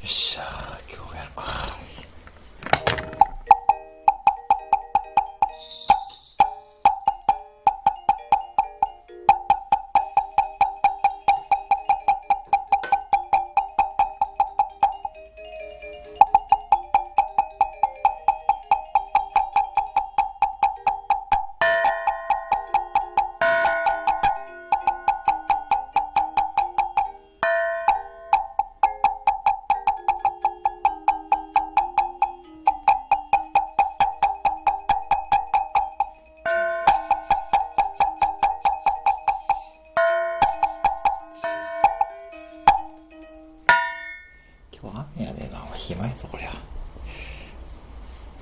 っしゃ 今日雨やでな。暇やぞこりゃ。